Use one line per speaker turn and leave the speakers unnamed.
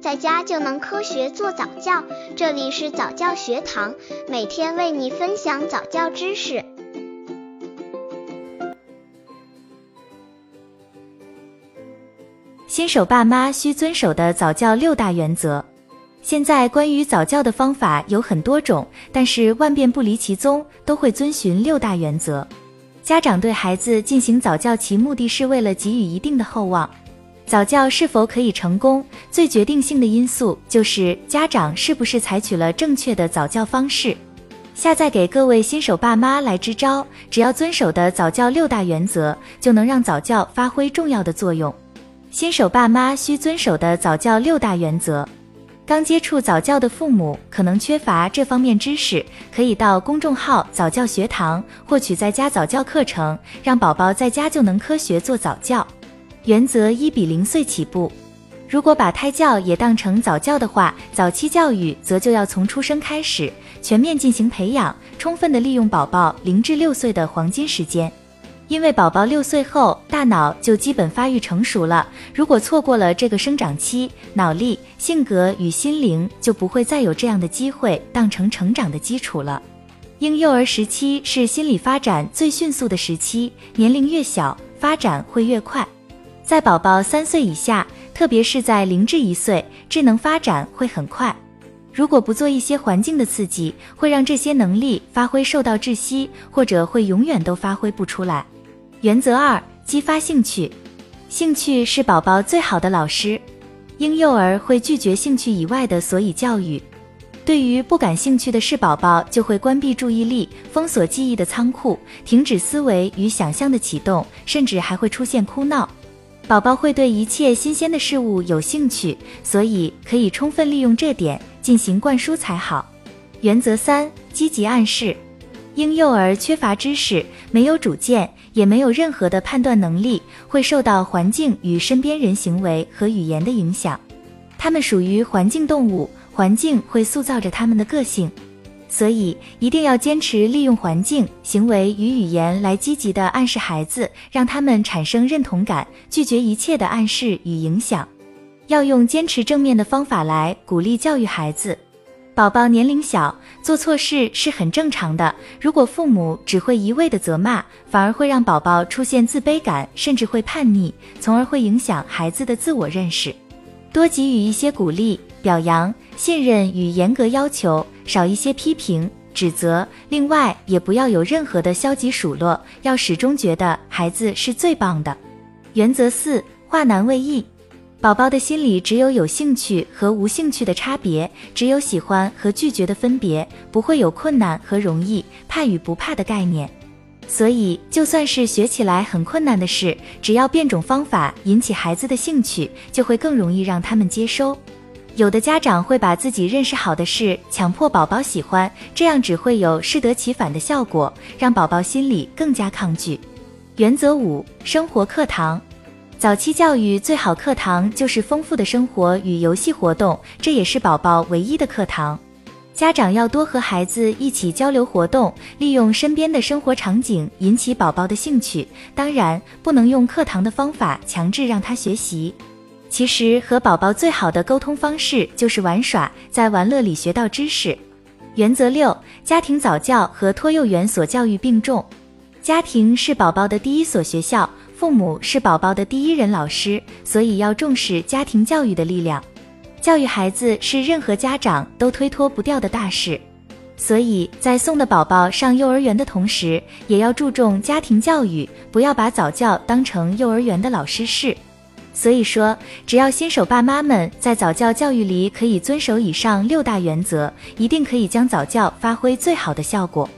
在家就能科学做早教。这里是早教学堂，每天为你分享早教知识。
新手爸妈需遵守的早教六大原则。现在关于早教的方法有很多种，但是万变不离其宗，都会遵循六大原则。家长对孩子进行早教，其目的是为了给予一定的厚望。早教是否可以成功，最决定性的因素就是家长是不是采取了正确的早教方式。下载给各位新手爸妈来支招，只要遵守的早教六大原则，就能让早教发挥重要的作用。新手爸妈需遵守的早教六大原则。刚接触早教的父母可能缺乏这方面知识，可以到公众号早教学堂获取在家早教课程，让宝宝在家就能科学做早教。原则一比零岁起步。如果把胎教也当成早教的话，早期教育则就要从出生开始，全面进行培养，充分的利用宝宝零至六岁的黄金时间。因为宝宝六岁后大脑就基本发育成熟了，如果错过了这个生长期，脑力、性格与心灵就不会再有这样的机会当成成长的基础了。婴幼儿时期是心理发展最迅速的时期，年龄越小，发展会越快。在宝宝三岁以下，特别是在零至一岁，智能发展会很快。如果不做一些环境的刺激，会让这些能力发挥受到窒息，或者会永远都发挥不出来。原则二：激发兴趣。兴趣是宝宝最好的老师。婴幼儿会拒绝兴趣以外的所以教育。对于不感兴趣的事，宝宝就会关闭注意力，封锁记忆的仓库，停止思维与想象的启动，甚至还会出现哭闹。宝宝会对一切新鲜的事物有兴趣，所以可以充分利用这点进行灌输才好。原则三：积极暗示。婴幼儿缺乏知识，没有主见，也没有任何的判断能力，会受到环境与身边人行为和语言的影响。他们属于环境动物，环境会塑造着他们的个性，所以一定要坚持利用环境、行为与语言来积极的暗示孩子，让他们产生认同感，拒绝一切的暗示与影响。要用坚持正面的方法来鼓励教育孩子。宝宝年龄小，做错事是很正常的。如果父母只会一味的责骂，反而会让宝宝出现自卑感，甚至会叛逆，从而会影响孩子的自我认识。多给予一些鼓励、表扬、信任与严格要求，少一些批评、指责。另外，也不要有任何的消极数落，要始终觉得孩子是最棒的。原则四：化难为易。宝宝的心里只有有兴趣和无兴趣的差别，只有喜欢和拒绝的分别，不会有困难和容易、怕与不怕的概念。所以，就算是学起来很困难的事，只要变种方法引起孩子的兴趣，就会更容易让他们接收。有的家长会把自己认识好的事强迫宝宝喜欢，这样只会有适得其反的效果，让宝宝心里更加抗拒。原则五：生活课堂。早期教育最好课堂就是丰富的生活与游戏活动，这也是宝宝唯一的课堂。家长要多和孩子一起交流活动，利用身边的生活场景引起宝宝的兴趣。当然，不能用课堂的方法强制让他学习。其实和宝宝最好的沟通方式就是玩耍，在玩乐里学到知识。原则六：家庭早教和托幼园所教育并重。家庭是宝宝的第一所学校。父母是宝宝的第一任老师，所以要重视家庭教育的力量。教育孩子是任何家长都推脱不掉的大事，所以在送的宝宝上幼儿园的同时，也要注重家庭教育，不要把早教当成幼儿园的老师室。所以说，只要新手爸妈们在早教教育里可以遵守以上六大原则，一定可以将早教发挥最好的效果。